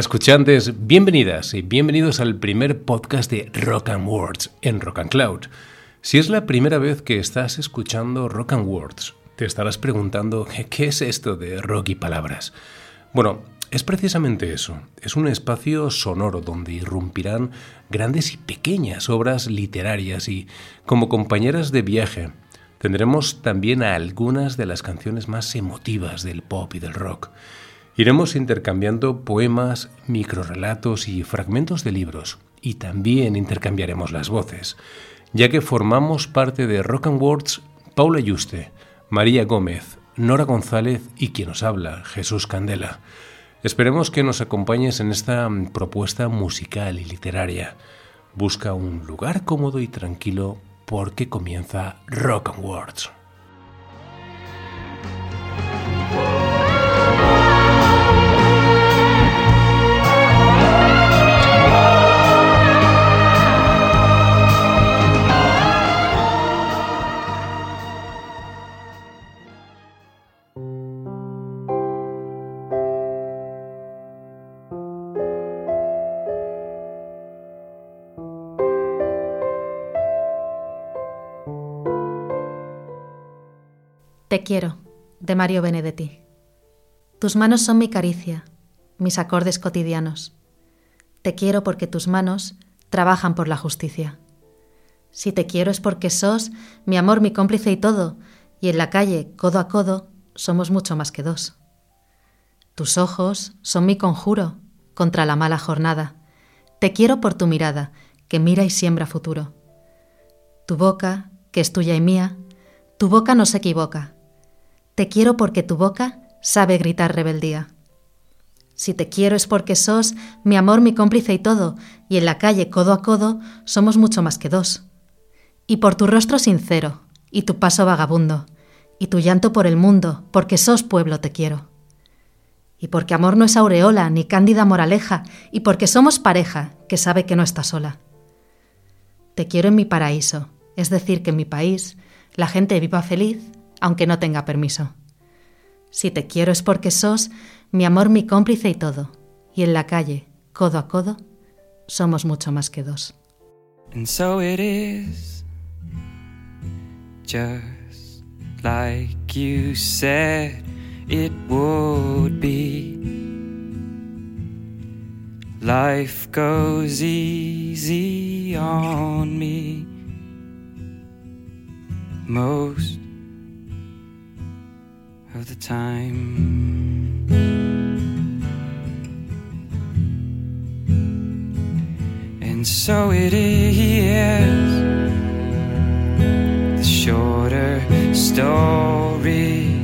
Escuchantes, bienvenidas y bienvenidos al primer podcast de Rock and Words en Rock and Cloud. Si es la primera vez que estás escuchando Rock and Words, te estarás preguntando ¿qué es esto de rock y palabras? Bueno, es precisamente eso, es un espacio sonoro donde irrumpirán grandes y pequeñas obras literarias y, como compañeras de viaje, tendremos también a algunas de las canciones más emotivas del pop y del rock. Iremos intercambiando poemas, microrelatos y fragmentos de libros, y también intercambiaremos las voces, ya que formamos parte de Rock and Words Paula Yuste, María Gómez, Nora González y quien nos habla, Jesús Candela. Esperemos que nos acompañes en esta propuesta musical y literaria. Busca un lugar cómodo y tranquilo porque comienza Rock and Words. Te quiero, de Mario Benedetti. Tus manos son mi caricia, mis acordes cotidianos. Te quiero porque tus manos trabajan por la justicia. Si te quiero es porque sos mi amor, mi cómplice y todo, y en la calle, codo a codo, somos mucho más que dos. Tus ojos son mi conjuro contra la mala jornada. Te quiero por tu mirada, que mira y siembra futuro. Tu boca, que es tuya y mía, tu boca no se equivoca, te quiero porque tu boca sabe gritar rebeldía. Si te quiero es porque sos mi amor, mi cómplice y todo, y en la calle codo a codo somos mucho más que dos. Y por tu rostro sincero, y tu paso vagabundo, y tu llanto por el mundo, porque sos pueblo te quiero. Y porque amor no es aureola ni cándida moraleja, y porque somos pareja que sabe que no está sola. Te quiero en mi paraíso, es decir, que en mi país la gente viva feliz aunque no tenga permiso. Si te quiero es porque sos mi amor, mi cómplice y todo. Y en la calle, codo a codo, somos mucho más que dos. And so it is, just like you said it would be. Life goes easy on me. Most the time. And so it is the shorter story.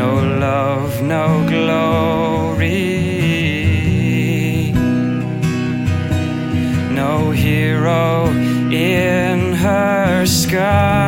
No love, no glory. No hero in her sky.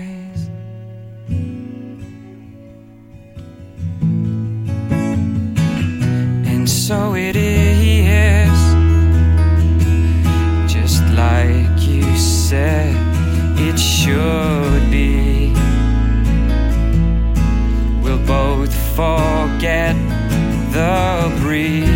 So it is, just like you said it should be. We'll both forget the breeze.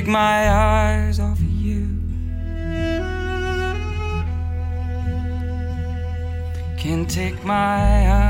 Take my eyes off of you. Can't take my eyes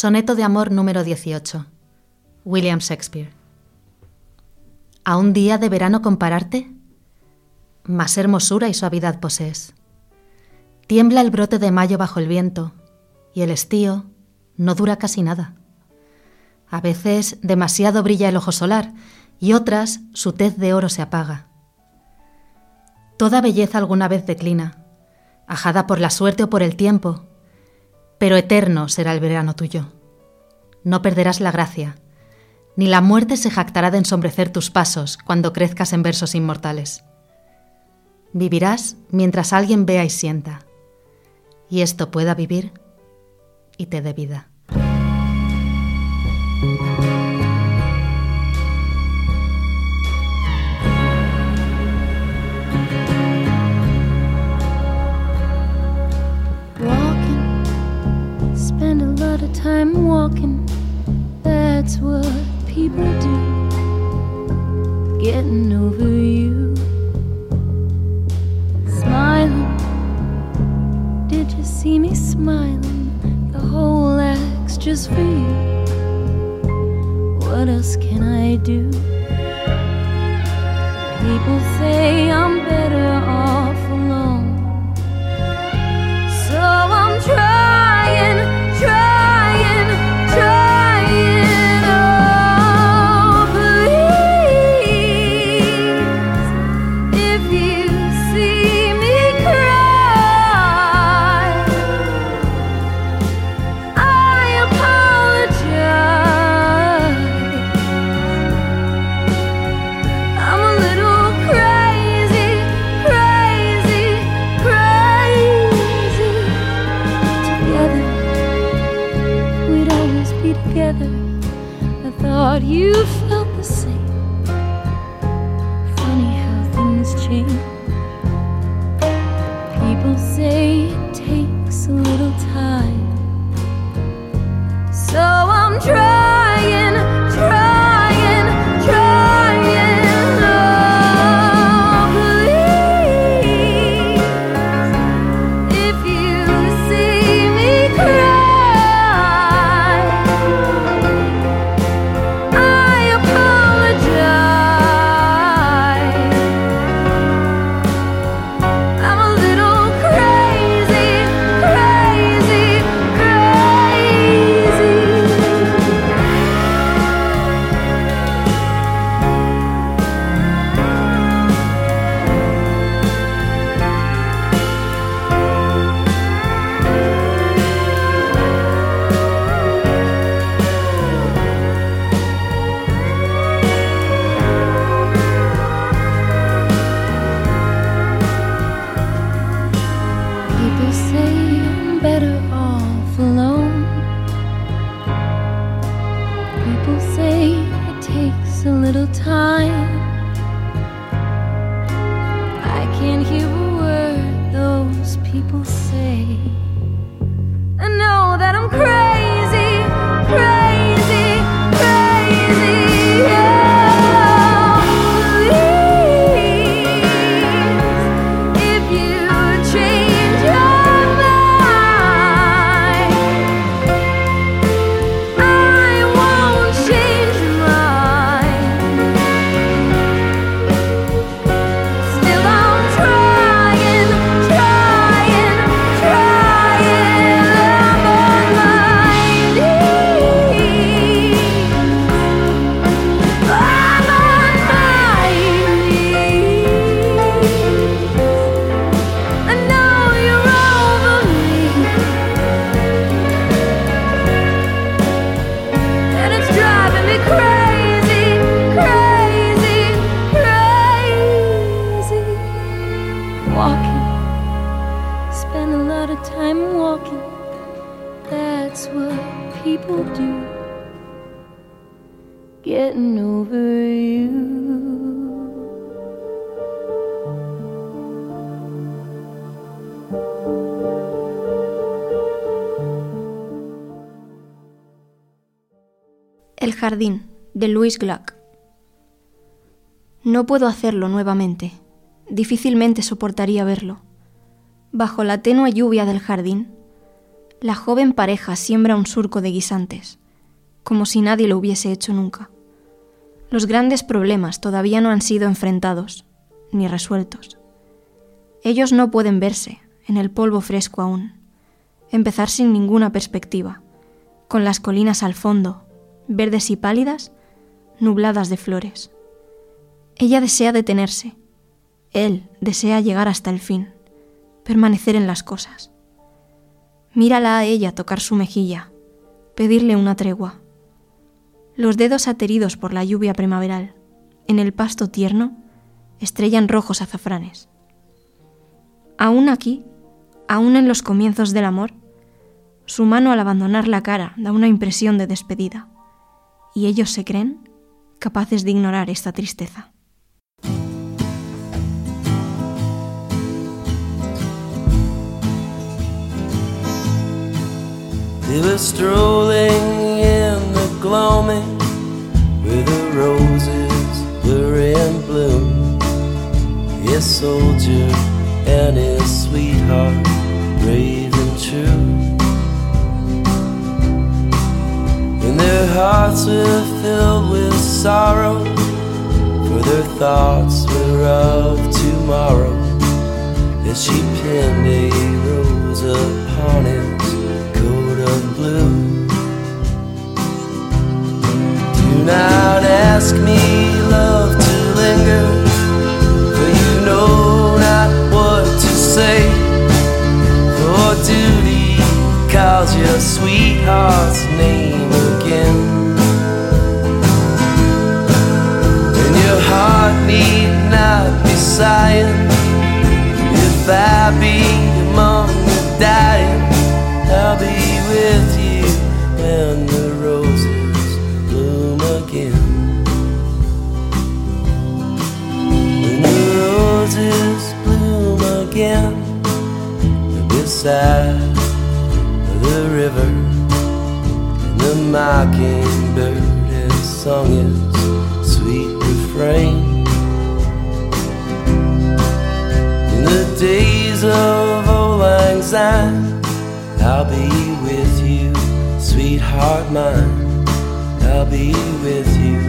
Soneto de amor número 18. William Shakespeare. ¿A un día de verano compararte? Más hermosura y suavidad posees. Tiembla el brote de mayo bajo el viento, y el estío no dura casi nada. A veces demasiado brilla el ojo solar, y otras su tez de oro se apaga. Toda belleza alguna vez declina, ajada por la suerte o por el tiempo, pero eterno será el verano tuyo. No perderás la gracia, ni la muerte se jactará de ensombrecer tus pasos cuando crezcas en versos inmortales. Vivirás mientras alguien vea y sienta, y esto pueda vivir y te dé vida. Time walking. That's what people do. Getting over you. Smiling. Did you see me smiling? The whole act's just for you. What else can I do? People say I'm better Louis Gluck. No puedo hacerlo nuevamente. Difícilmente soportaría verlo. Bajo la tenue lluvia del jardín, la joven pareja siembra un surco de guisantes, como si nadie lo hubiese hecho nunca. Los grandes problemas todavía no han sido enfrentados, ni resueltos. Ellos no pueden verse, en el polvo fresco aún, empezar sin ninguna perspectiva, con las colinas al fondo, verdes y pálidas, nubladas de flores. Ella desea detenerse, él desea llegar hasta el fin, permanecer en las cosas. Mírala a ella tocar su mejilla, pedirle una tregua. Los dedos ateridos por la lluvia primaveral, en el pasto tierno, estrellan rojos azafranes. Aún aquí, aún en los comienzos del amor, su mano al abandonar la cara da una impresión de despedida, y ellos se creen capaces de ignorar esta tristeza. They were strolling in the gloaming where the roses were in bloom. His soldier and his sweetheart, brave and true. And their hearts were filled with sorrow, for their thoughts were of tomorrow. As she pinned a rose upon his coat of blue. Do not ask me, love, to linger, for you know not what to say. For duty calls your sweetheart's name sighing. If I be among the dying, I'll be with you when the roses bloom again. When the roses bloom again, beside the river, and the mockingbird has sung. Days of old lang syne, I'll be with you, sweetheart mine. I'll be with you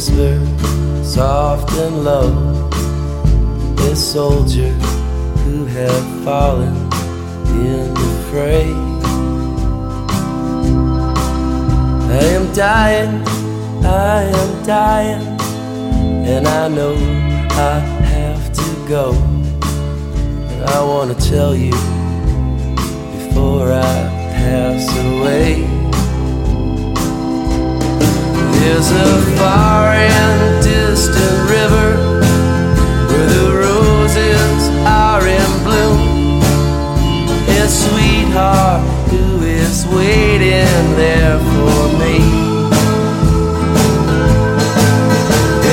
whisper, soft and low. This soldier who had fallen in the fray. I am dying, I am dying, and I know I have to go. But I want to tell you before I pass away. There's a far and distant river where the roses are in bloom. A sweetheart who is waiting there for me.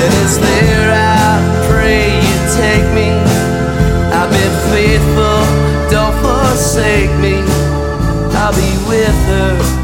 And it's there I pray you take me. I've been faithful, don't forsake me. I'll be with her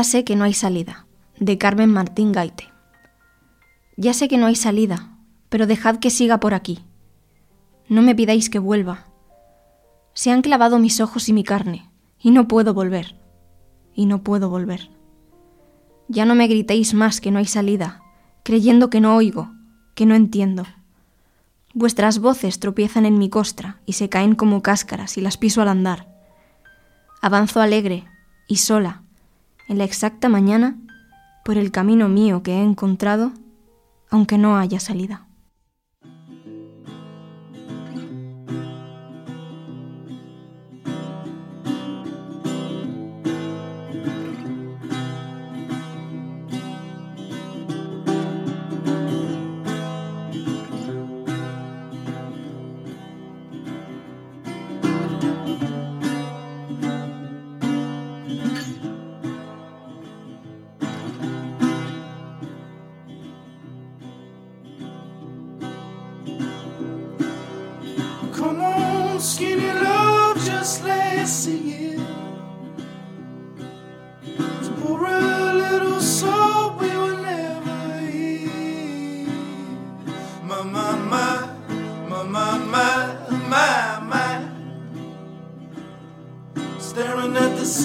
Ya sé que no hay salida, de Carmen Martín Gaite. Ya sé que no hay salida, pero dejad que siga por aquí. No me pidáis que vuelva. Se han clavado mis ojos y mi carne, y no puedo volver, y no puedo volver. Ya no me gritéis más que no hay salida, creyendo que no oigo, que no entiendo. Vuestras voces tropiezan en mi costra y se caen como cáscaras y las piso al andar. Avanzo alegre y sola, en la exacta mañana, por el camino mío que he encontrado, aunque no haya salida.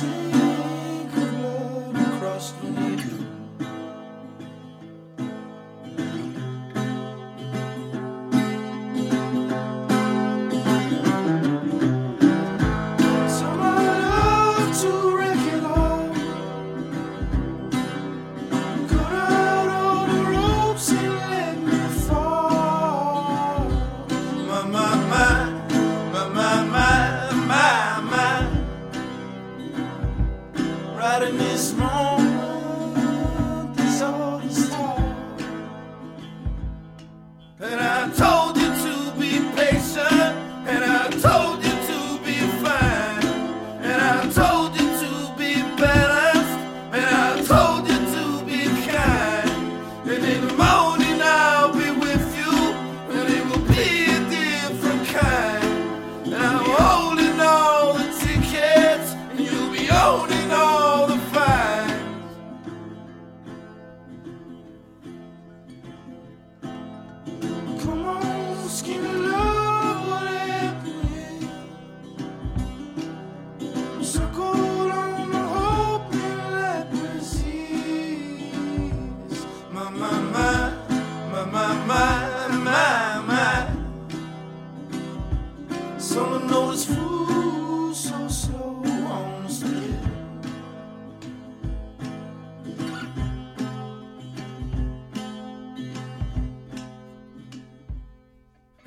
us.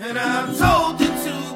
And I'm told you to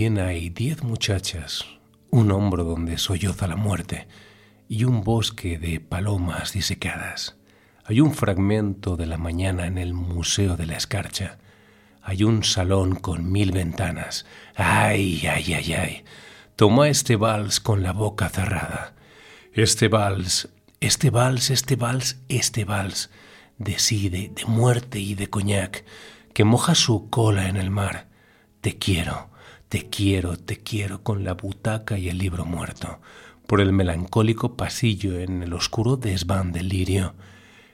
Hay diez muchachas, un hombro donde solloza la muerte y un bosque de palomas disecadas. Hay un fragmento de la mañana en el Museo de la Escarcha. Hay un salón con mil ventanas. ¡Ay, ay, ay, ay! Toma este vals con la boca cerrada. Este vals, este vals, este vals, este vals, de sí, de, de muerte y de coñac, que moja su cola en el mar. Te quiero, te quiero, te quiero con la butaca y el libro muerto, por el melancólico pasillo en el oscuro desván del lirio,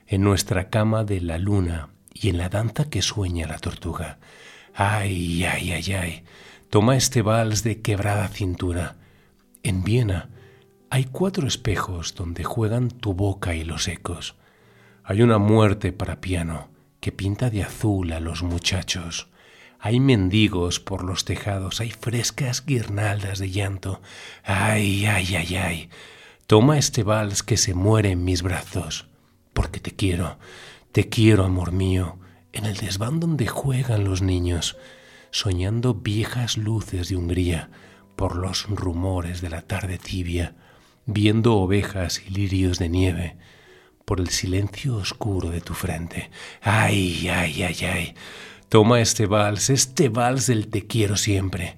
en nuestra cama de la luna y en la danza que sueña la tortuga. Ay, ay, ay, ay. Toma este vals de quebrada cintura. En Viena hay cuatro espejos donde juegan tu boca y los ecos. Hay una muerte para piano que pinta de azul a los muchachos. Hay mendigos por los tejados, hay frescas guirnaldas de llanto. Ay, ay, ay, ay. Toma este vals que se muere en mis brazos, porque te quiero, te quiero, amor mío, en el desván donde juegan los niños, soñando viejas luces de Hungría por los rumores de la tarde tibia, viendo ovejas y lirios de nieve por el silencio oscuro de tu frente. Ay, ay, ay, ay. Toma este vals, este vals del te quiero siempre.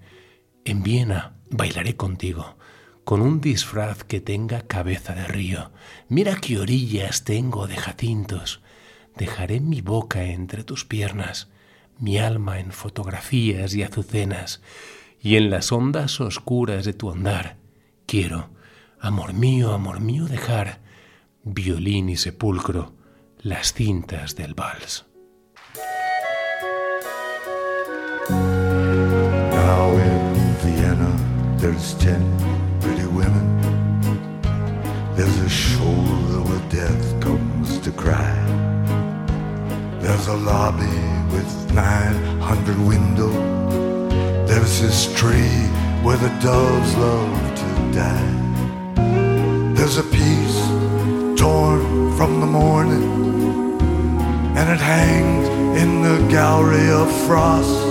En Viena bailaré contigo, con un disfraz que tenga cabeza de río. Mira qué orillas tengo de jacintos. Dejaré mi boca entre tus piernas, mi alma en fotografías y azucenas, y en las ondas oscuras de tu andar. Quiero, amor mío, amor mío, dejar violín y sepulcro, las cintas del vals. There's ten pretty women. There's a shoulder where death comes to cry. There's a lobby with 900 windows. There's this tree where the doves love to die. There's a piece torn from the morning, and it hangs in the gallery of frost.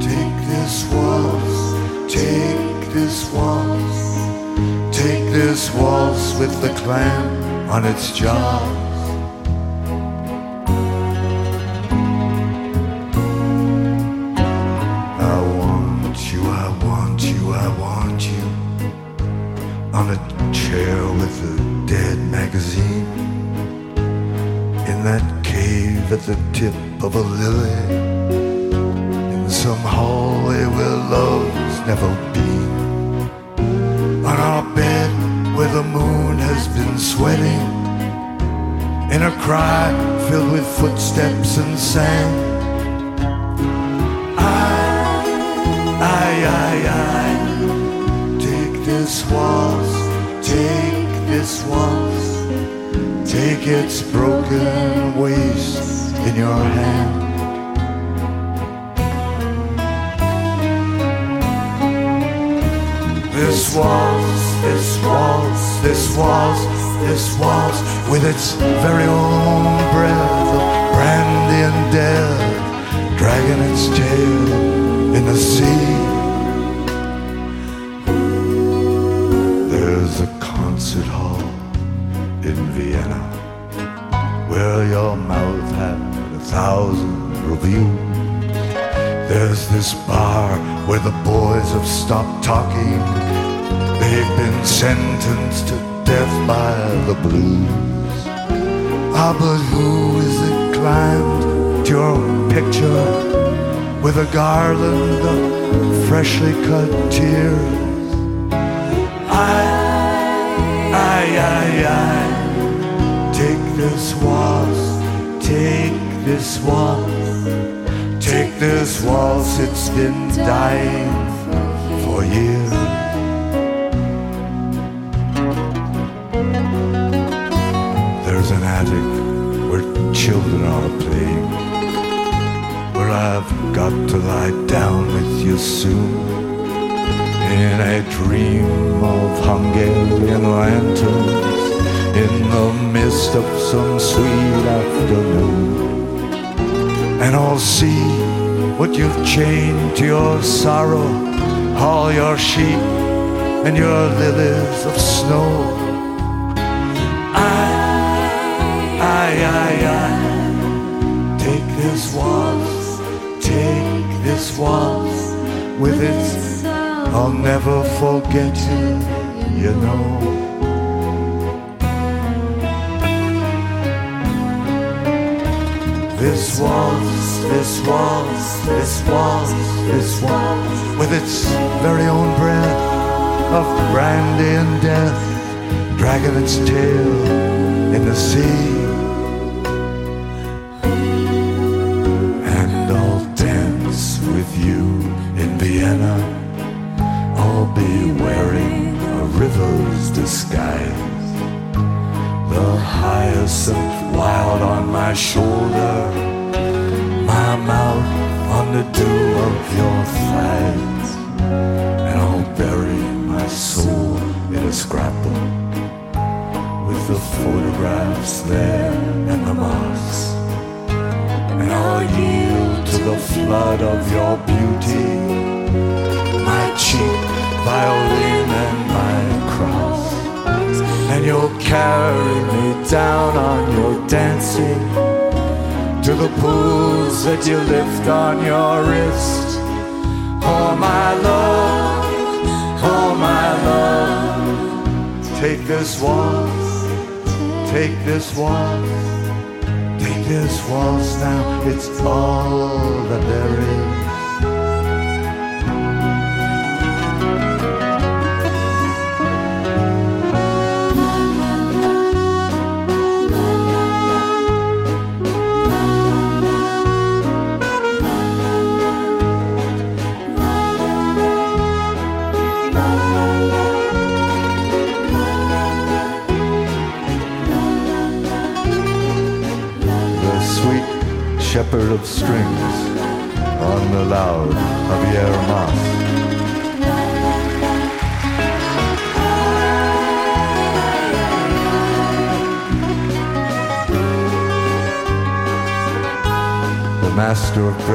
Take this waltz, take this waltz, take this waltz with the clam on its jaws. The tip of a lily. In some hallway where love's never been. On our bed where the moon has been sweating. In a cry filled with footsteps and sand. I, I, I I, take this waltz take this waltz Take its broken waist in your hand. This waltz, this waltz, this waltz, this waltz, with its very own breath of brandy and death, dragging its tail in the sea. There's a concert hall in Vienna where your mouth had a thousand reviews. There's this bar where the boys have stopped talking. They've been sentenced to death by the blues. Ah, but who is it climbed to your picture with a garland of freshly cut tears? I, I, I, I, take this waltz, take this waltz. Take this waltz, it's been dying for years. There's an attic where children are playing, where I've got to lie down with you soon. In a dream of Hungarian lanterns, in the mist of some sweet afternoon and I'll see what you've chained to your sorrow, all your sheep and your lilies of snow. I, I, I, I, take this waltz, take this waltz with its, I'll never forget you, you know. This waltz, this waltz, this waltz, this waltz, with its very own breath of brandy and death, dragging its tail in the sea. And I'll dance with you in Vienna. I'll be wearing a river's disguise the hyacinth wild on my shoulder, my mouth on the dew of your thighs, and I'll bury my soul in a scrapbook with the photographs there and the moss, and I'll yield to the flood of your beauty, my cheap violin and my you'll carry me down on your dancing to the pools that you lift on your wrist. Oh my love, oh my love, take this waltz, take this waltz, take this waltz now. It's all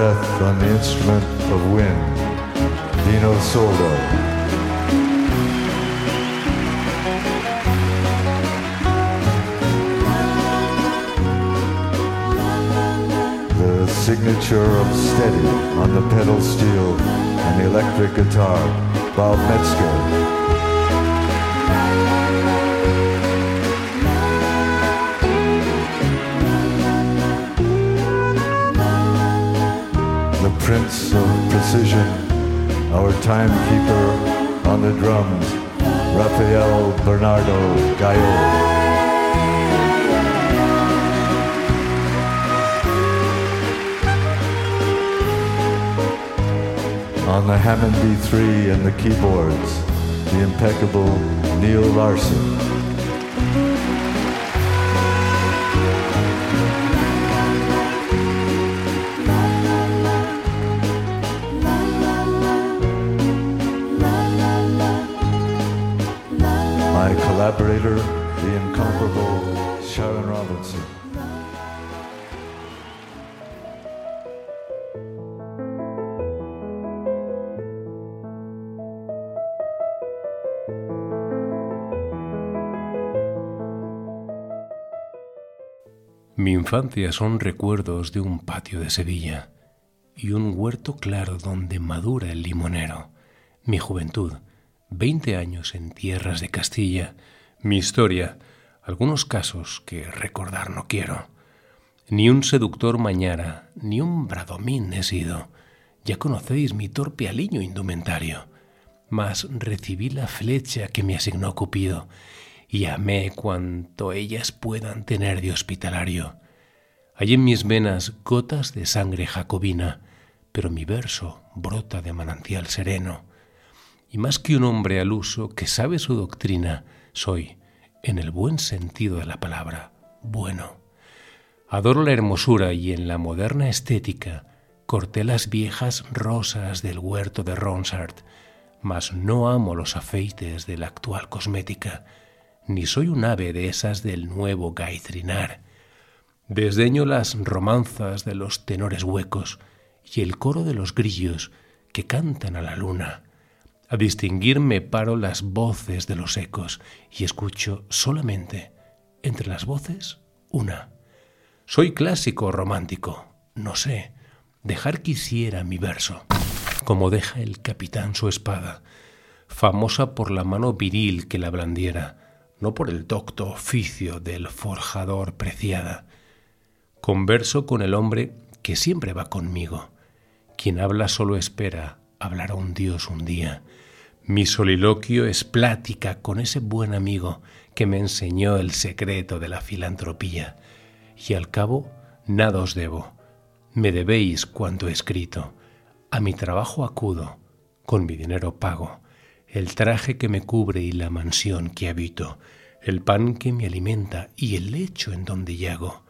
breath on the instrument of wind, Dino Soldo. the signature of steady on the pedal steel and electric guitar, Bob Metzger. Prince of precision, our timekeeper on the drums, Rafael Bernardo Gallo. On the Hammond B3 and the keyboards, the impeccable Neil Larson. The incomparable Sharon Robinson. Mi infancia son recuerdos de un patio de Sevilla y un huerto claro donde madura el limonero. Mi juventud, veinte años en tierras de Castilla. Mi historia, algunos casos que recordar no quiero. Ni un seductor mañara, ni un bradomín he sido. Ya conocéis mi torpe aliño indumentario. Mas recibí la flecha que me asignó Cupido y amé cuanto ellas puedan tener de hospitalario. Hay en mis venas gotas de sangre jacobina, pero mi verso brota de manantial sereno. Y más que un hombre al uso que sabe su doctrina, soy, en el buen sentido de la palabra, bueno. Adoro la hermosura y en la moderna estética corté las viejas rosas del huerto de Ronsard, mas no amo los afeites de la actual cosmética ni soy un ave de esas del nuevo gaitrinar. Desdeño las romanzas de los tenores huecos y el coro de los grillos que cantan a la luna. A distinguirme paro las voces de los ecos y escucho solamente, entre las voces, una. Soy clásico romántico, no sé, dejar quisiera mi verso, como deja el capitán su espada, famosa por la mano viril que la blandiera, no por el docto oficio del forjador preciada. Converso con el hombre que siempre va conmigo. Quien habla solo espera hablar a un Dios un día. Mi soliloquio es plática con ese buen amigo que me enseñó el secreto de la filantropía. Y al cabo, nada os debo. Me debéis cuanto he escrito. A mi trabajo acudo, con mi dinero pago el traje que me cubre y la mansión que habito, el pan que me alimenta y el lecho en donde yago.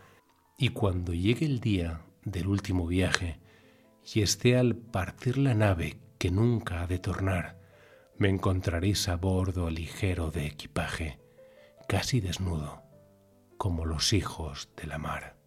Y cuando llegue el día del último viaje y esté al partir la nave que nunca ha de tornar, me encontraréis a bordo ligero de equipaje, casi desnudo, como los hijos de la mar.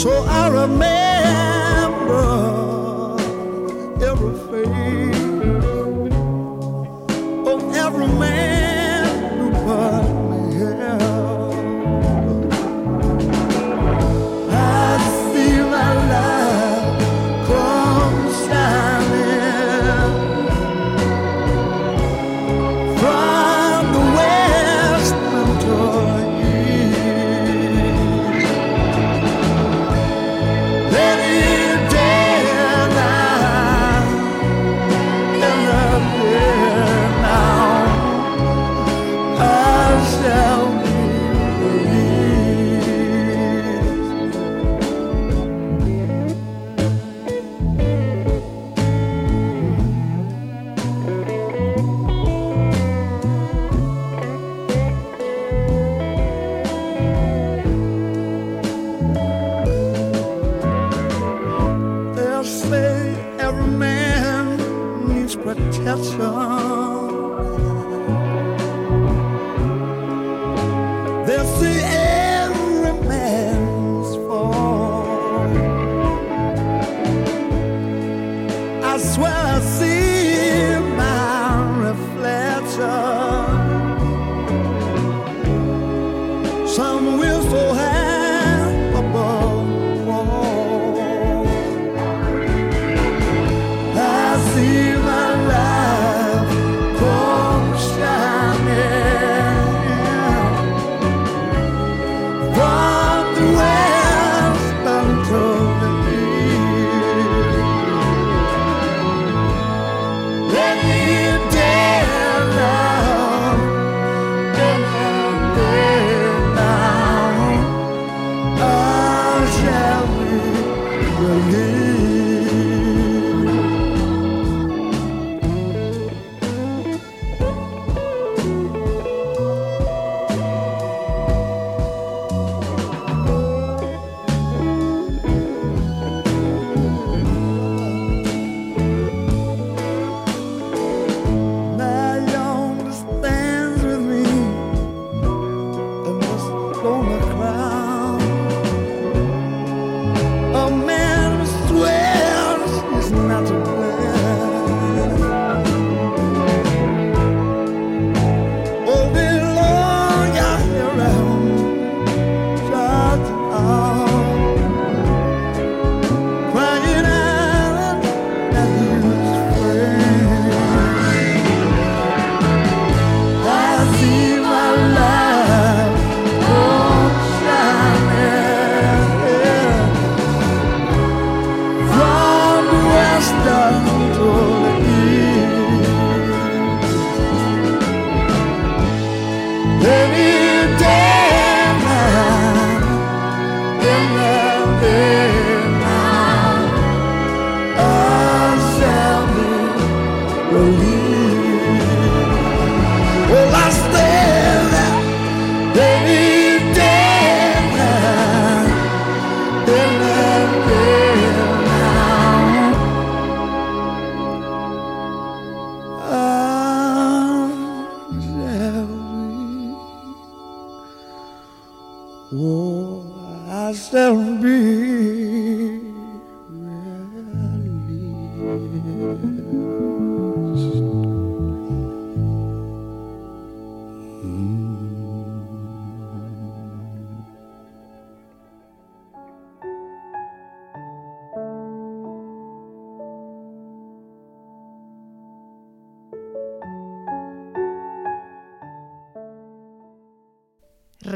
so I remain.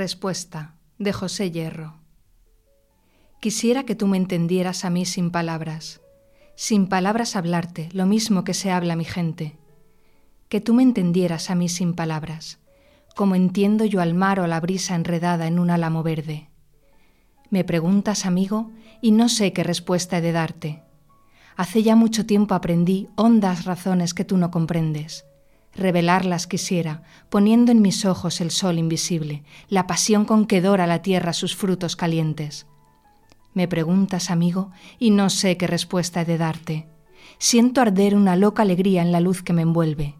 Respuesta de José Hierro. Quisiera que tú me entendieras a mí sin palabras, sin palabras hablarte, lo mismo que se habla mi gente. Que tú me entendieras a mí sin palabras, como entiendo yo al mar o a la brisa enredada en un álamo verde. Me preguntas, amigo, y no sé qué respuesta he de darte. Hace ya mucho tiempo aprendí hondas razones que tú no comprendes. Revelarlas quisiera, poniendo en mis ojos el sol invisible, la pasión con que dora la tierra sus frutos calientes. Me preguntas, amigo, y no sé qué respuesta he de darte. Siento arder una loca alegría en la luz que me envuelve.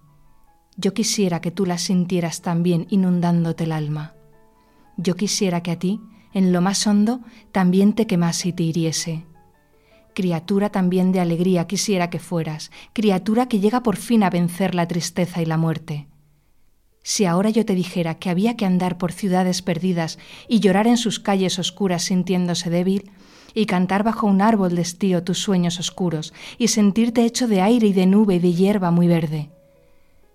Yo quisiera que tú la sintieras también inundándote el alma. Yo quisiera que a ti, en lo más hondo, también te quemase y te hiriese. Criatura también de alegría quisiera que fueras, criatura que llega por fin a vencer la tristeza y la muerte. Si ahora yo te dijera que había que andar por ciudades perdidas y llorar en sus calles oscuras sintiéndose débil, y cantar bajo un árbol de estío tus sueños oscuros, y sentirte hecho de aire y de nube y de hierba muy verde.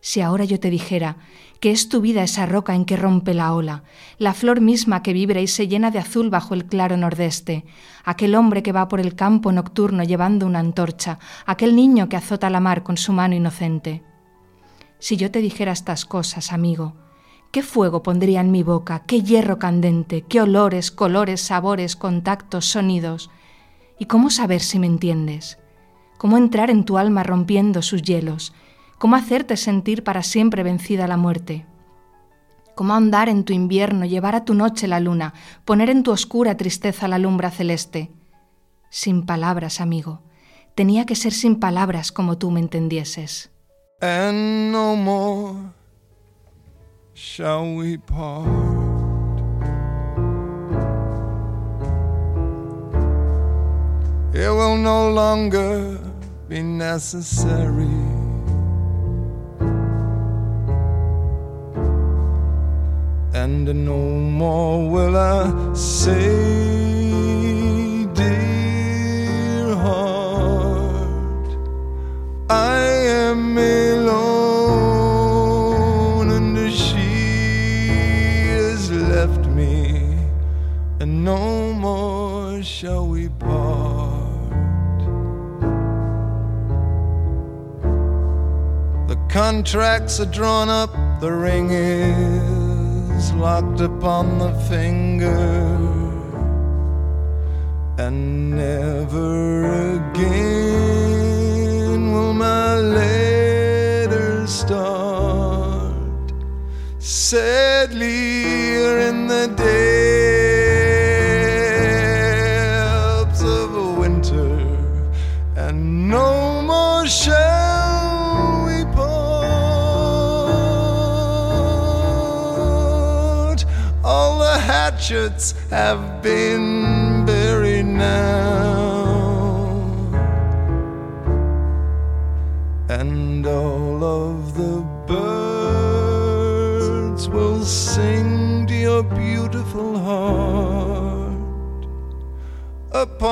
Si ahora yo te dijera que es tu vida esa roca en que rompe la ola, la flor misma que vibra y se llena de azul bajo el claro nordeste, aquel hombre que va por el campo nocturno llevando una antorcha, aquel niño que azota la mar con su mano inocente. Si yo te dijera estas cosas, amigo, ¿qué fuego pondría en mi boca? ¿Qué hierro candente? ¿Qué olores, colores, sabores, contactos, sonidos? ¿Y cómo saber si me entiendes? ¿Cómo entrar en tu alma rompiendo sus hielos? ¿Cómo hacerte sentir para siempre vencida la muerte? ¿Cómo andar en tu invierno, llevar a tu noche la luna, poner en tu oscura tristeza la lumbra celeste? Sin palabras, amigo. Tenía que ser sin palabras como tú me entendieses. and no more shall we part. It will no longer be necessary. And no more will I say, dear heart. I am alone and she has left me, and no more shall we part. The contracts are drawn up, the ring is locked upon the finger and never again will my letters start. Sadly, in the depths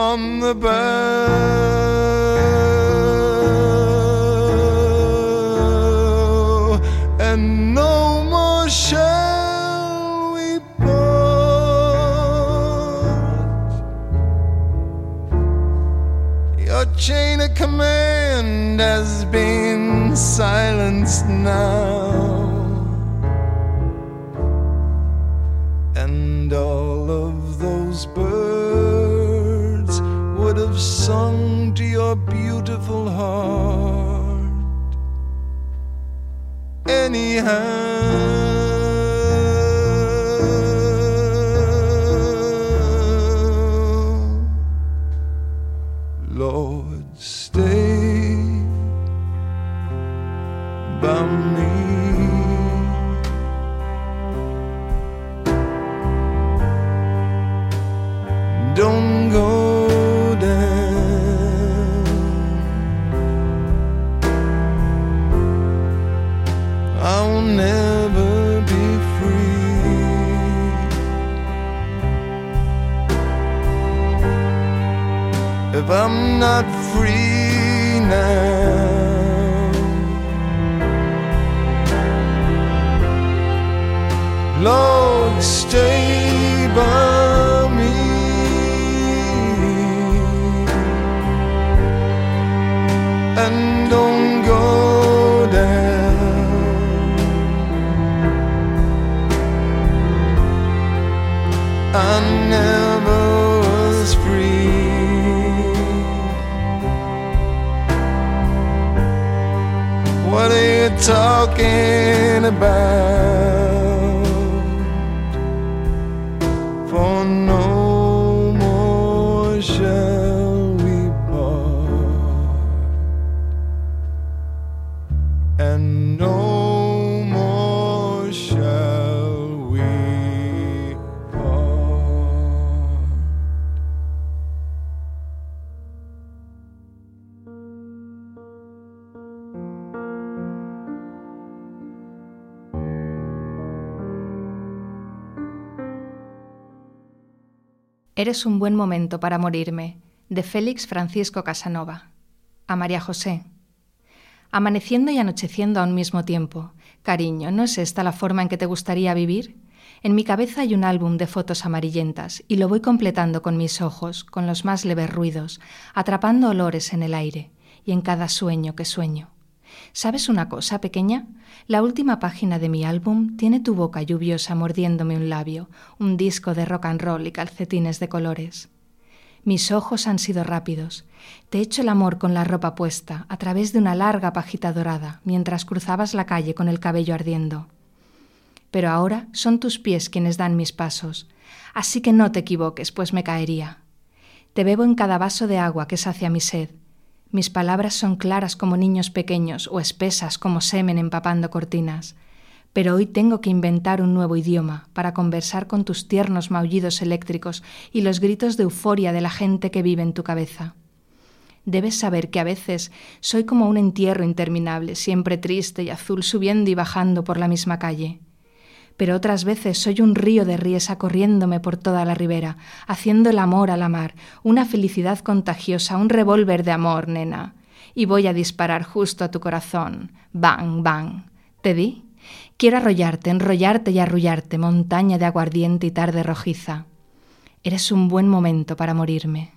upon the bough, and no more shall we part. Your chain of command has been silenced now. And all of those birds sung to your beautiful heart. Anyhow, Eres un buen momento para morirme, de Félix Francisco Casanova. A María José. Amaneciendo y anocheciendo a un mismo tiempo. Cariño, ¿no es esta la forma en que te gustaría vivir? En mi cabeza hay un álbum de fotos amarillentas y lo voy completando con mis ojos, con los más leves ruidos, atrapando olores en el aire y en cada sueño que sueño. ¿Sabes una cosa, pequeña? La última página de mi álbum tiene tu boca lluviosa mordiéndome un labio, un disco de rock and roll y calcetines de colores. Mis ojos han sido rápidos. Te he hecho el amor con la ropa puesta, a través de una larga pajita dorada, mientras cruzabas la calle con el cabello ardiendo. Pero ahora son tus pies quienes dan mis pasos, así que no te equivoques, pues me caería. Te bebo en cada vaso de agua que sacia mi sed. Mis palabras son claras como niños pequeños o espesas como semen empapando cortinas. Pero hoy tengo que inventar un nuevo idioma para conversar con tus tiernos maullidos eléctricos y los gritos de euforia de la gente que vive en tu cabeza. Debes saber que a veces soy como un entierro interminable, siempre triste y azul, subiendo y bajando por la misma calle. Pero otras veces soy un río de riesa corriéndome por toda la ribera, haciendo el amor a la mar, una felicidad contagiosa, un revólver de amor, nena. Y voy a disparar justo a tu corazón. Bang, bang. ¿Te di? Quiero arrollarte, enrollarte y arrullarte, montaña de aguardiente y tarde rojiza. Eres un buen momento para morirme.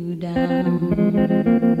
down.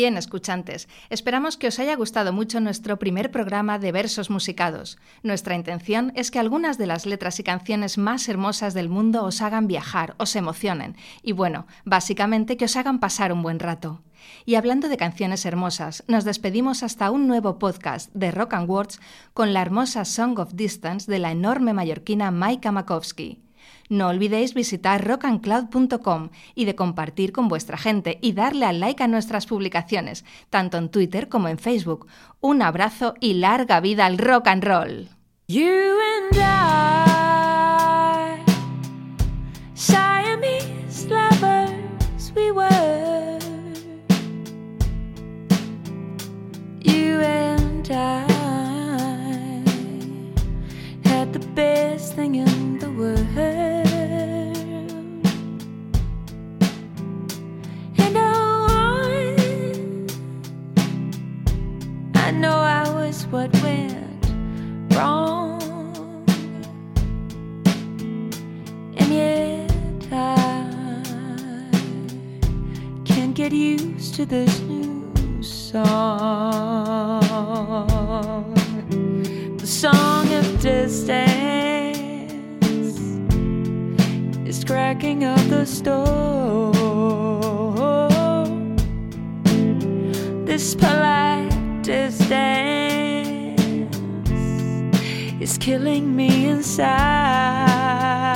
Bien, escuchantes, esperamos que os haya gustado mucho nuestro primer programa de versos musicados. Nuestra intención es que algunas de las letras y canciones más hermosas del mundo os hagan viajar, os emocionen y bueno, básicamente que os hagan pasar un buen rato. Y hablando de canciones hermosas, nos despedimos hasta un nuevo podcast de Rock and Words con la hermosa Song of Distance de la enorme mallorquina Maika Makowski. No olvidéis visitar rockandcloud.com y de compartir con vuestra gente y darle al like a nuestras publicaciones, tanto en Twitter como en Facebook. Un abrazo y larga vida al rock and roll. To this new song. The song of distance is cracking up the store. This polite distance is killing me inside.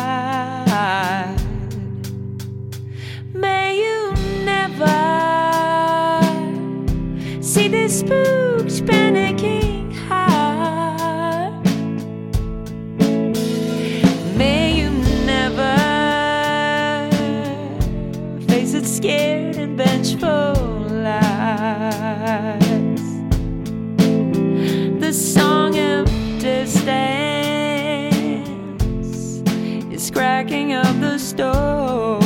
Spooked, panicking heart. May you never face it scared and vengeful lies. The song of distance is cracking up the store.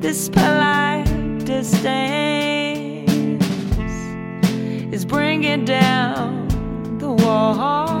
This polite is bringing down the walls.